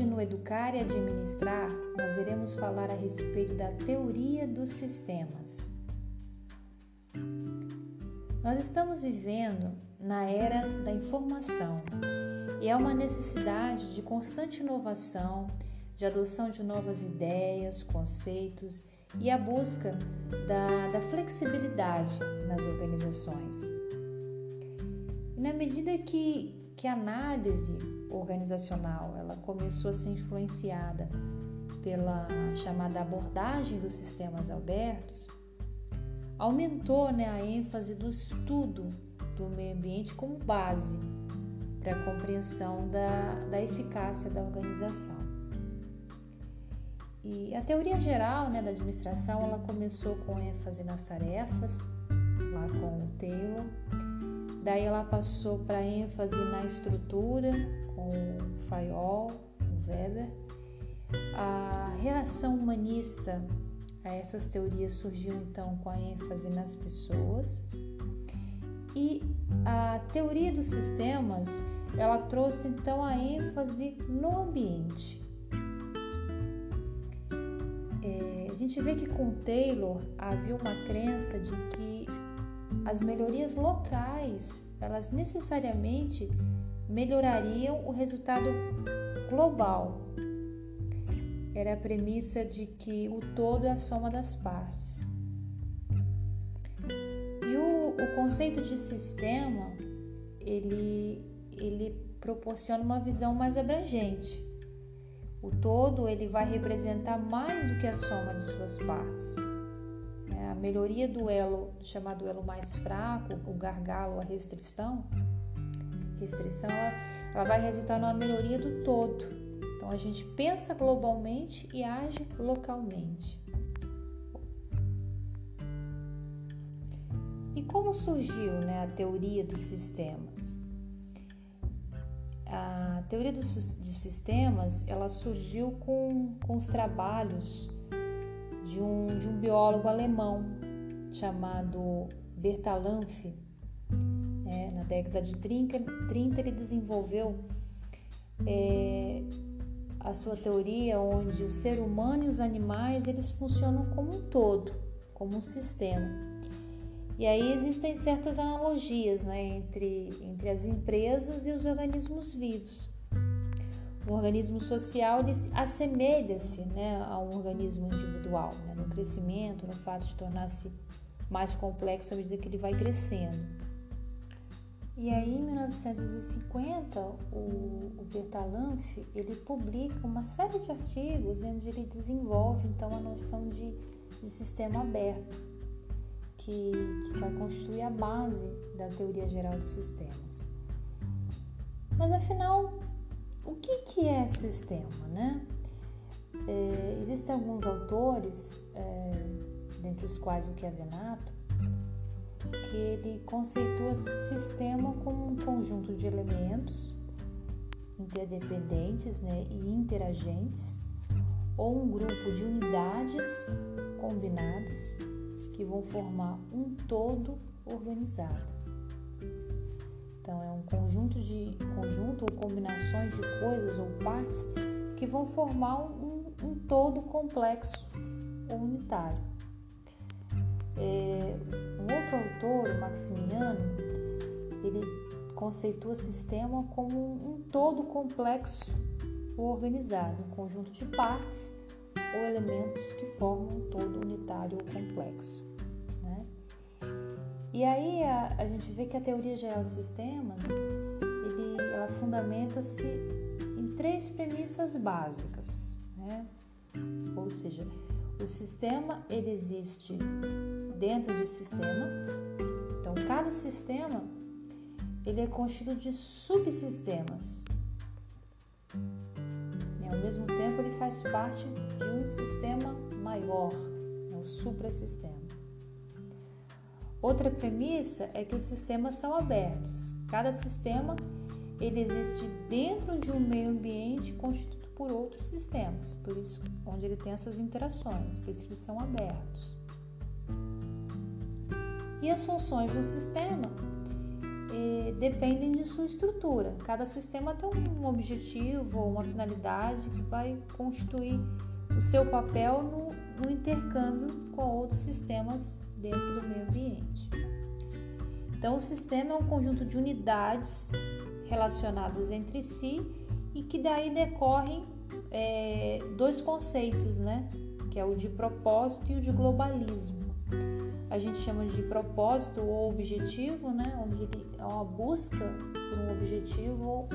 Hoje, no Educar e Administrar, nós iremos falar a respeito da teoria dos sistemas. Nós estamos vivendo na era da informação e é uma necessidade de constante inovação, de adoção de novas ideias, conceitos e a busca da, da flexibilidade nas organizações. E na medida que, que a análise organizacional ela começou a ser influenciada pela chamada abordagem dos sistemas abertos, aumentou né, a ênfase do estudo do meio ambiente como base para a compreensão da, da eficácia da organização. E a teoria geral né, da administração ela começou com ênfase nas tarefas, lá com o Taylor. Daí ela passou para ênfase na estrutura, com o Fayol, o Weber. A reação humanista a essas teorias surgiu então com a ênfase nas pessoas e a teoria dos sistemas ela trouxe então a ênfase no ambiente. É, a gente vê que com Taylor havia uma crença de que as melhorias locais elas necessariamente melhorariam o resultado global. Era a premissa de que o todo é a soma das partes. E o, o conceito de sistema, ele, ele proporciona uma visão mais abrangente. O todo ele vai representar mais do que a soma de suas partes. Melhoria do elo, chamado elo mais fraco, o gargalo, a restrição, restrição ela, ela vai resultar numa melhoria do todo. Então a gente pensa globalmente e age localmente. E como surgiu né, a teoria dos sistemas? A teoria dos, dos sistemas ela surgiu com, com os trabalhos de um, de um biólogo alemão chamado Bertalanffy. É, na década de 30, 30 ele desenvolveu é, a sua teoria onde o ser humano e os animais eles funcionam como um todo, como um sistema. E aí existem certas analogias né, entre, entre as empresas e os organismos vivos. O organismo social assemelha-se né, a um organismo individual, né, no crescimento, no fato de tornar-se mais complexo à medida que ele vai crescendo. E aí, em 1950, o, o Bertalanffy ele publica uma série de artigos onde ele desenvolve então a noção de, de sistema aberto que, que vai constituir a base da teoria geral de sistemas. Mas afinal, o que, que é sistema, né? É, existem alguns autores, é, dentre os quais o Chiavenato, que ele conceitua sistema como um conjunto de elementos interdependentes né, e interagentes, ou um grupo de unidades combinadas que vão formar um todo organizado. Então é um conjunto de conjunto ou combinações de coisas ou partes que vão formar um, um todo complexo ou unitário. É, um outro autor, o Maximiano, ele conceitua sistema como um todo complexo ou organizado, um conjunto de partes ou elementos que formam um todo unitário ou complexo. E aí a, a gente vê que a teoria geral de sistemas ele, ela fundamenta-se em três premissas básicas, né? Ou seja, o sistema ele existe dentro de sistema. Então, cada sistema ele é constituído de subsistemas. E ao mesmo tempo ele faz parte de um sistema maior, é o suprassistema. Outra premissa é que os sistemas são abertos. Cada sistema ele existe dentro de um meio ambiente constituído por outros sistemas, por isso onde ele tem essas interações, por isso eles são abertos. E as funções do sistema eh, dependem de sua estrutura. Cada sistema tem um objetivo ou uma finalidade que vai constituir o seu papel no, no intercâmbio com outros sistemas dentro do meio ambiente. Então, o sistema é um conjunto de unidades relacionadas entre si e que daí decorrem é, dois conceitos, né? Que é o de propósito e o de globalismo. A gente chama de propósito ou objetivo, né? É uma busca por um objetivo ou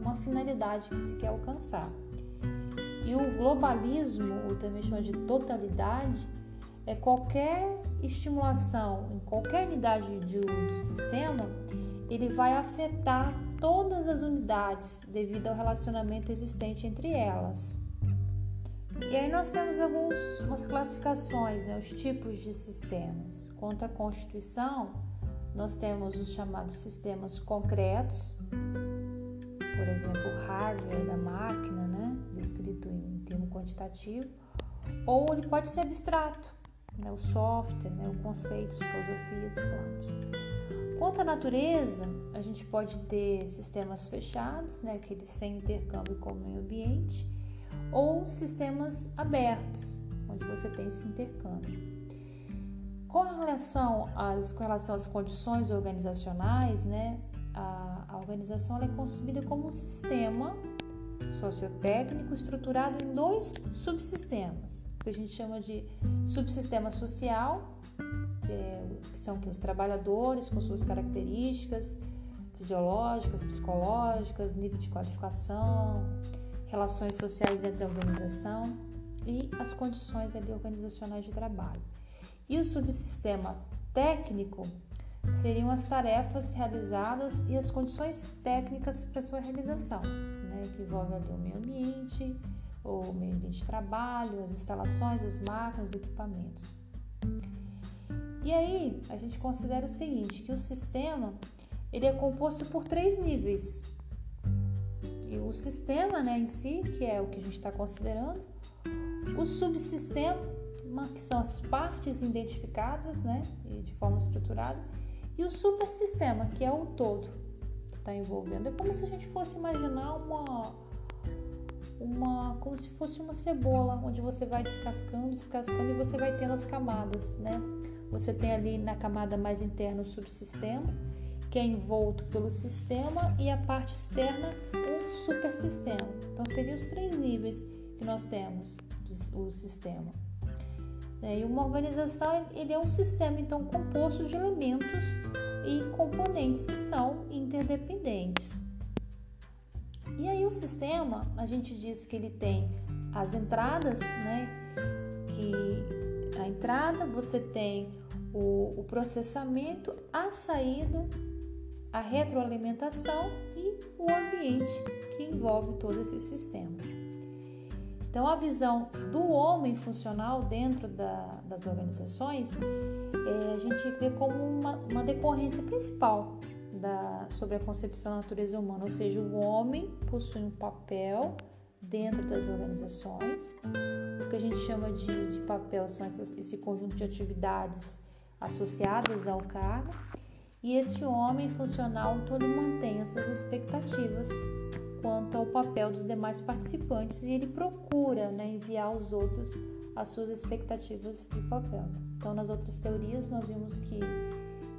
uma finalidade que se quer alcançar. E o globalismo, ou também chama de totalidade, é qualquer estimulação em qualquer unidade de, do sistema, ele vai afetar todas as unidades devido ao relacionamento existente entre elas. E aí nós temos algumas classificações, né, os tipos de sistemas. Quanto à constituição, nós temos os chamados sistemas concretos, por exemplo, o hardware da máquina, né, descrito em termo quantitativo, ou ele pode ser abstrato, né, o software, né, o conceito, filosofias, planos. Quanto à natureza, a gente pode ter sistemas fechados, né, aqueles sem intercâmbio com o meio ambiente, ou sistemas abertos, onde você tem esse intercâmbio. Com relação às, com relação às condições organizacionais, né, a, a organização é consumida como um sistema sociotécnico estruturado em dois subsistemas, que a gente chama de subsistema social, que, é, que são que os trabalhadores com suas características fisiológicas, psicológicas, nível de qualificação, relações sociais dentro da organização e as condições ali organizacionais de trabalho. E o subsistema técnico seriam as tarefas realizadas e as condições técnicas para sua realização, né, que envolve ali o meio ambiente, o meio ambiente de trabalho, as instalações, as máquinas, os equipamentos. E aí a gente considera o seguinte, que o sistema ele é composto por três níveis. E o sistema né, em si, que é o que a gente está considerando, o subsistema, que são as partes identificadas né, de forma estruturada, e o supersistema, que é o todo que está envolvendo. É como se a gente fosse imaginar uma, uma como se fosse uma cebola, onde você vai descascando, descascando e você vai tendo as camadas, né? Você tem ali na camada mais interna o subsistema, que é envolto pelo sistema, e a parte externa o supersistema. Então seriam os três níveis que nós temos o sistema. É, e uma organização ele é um sistema então composto de elementos e componentes que são interdependentes. E aí o sistema, a gente diz que ele tem as entradas, né? Que a entrada você tem o, o processamento, a saída, a retroalimentação e o ambiente que envolve todo esse sistema. Então, a visão do homem funcional dentro da, das organizações, é, a gente vê como uma, uma decorrência principal da, sobre a concepção da natureza humana, ou seja, o homem possui um papel dentro das organizações. O que a gente chama de, de papel são essas, esse conjunto de atividades associadas ao cargo. E esse homem funcional todo mantém essas expectativas quanto ao papel dos demais participantes e ele procura né, enviar aos outros as suas expectativas de papel. Então, nas outras teorias, nós vimos que,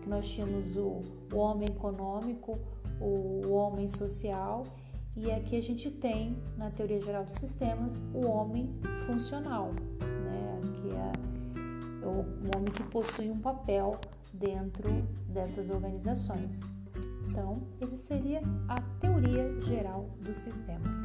que nós tínhamos o, o homem econômico, o, o homem social e aqui a gente tem, na teoria geral dos sistemas, o homem funcional, né? que é o, homem que possui um papel dentro dessas organizações. Então, essa seria a teoria geral dos sistemas.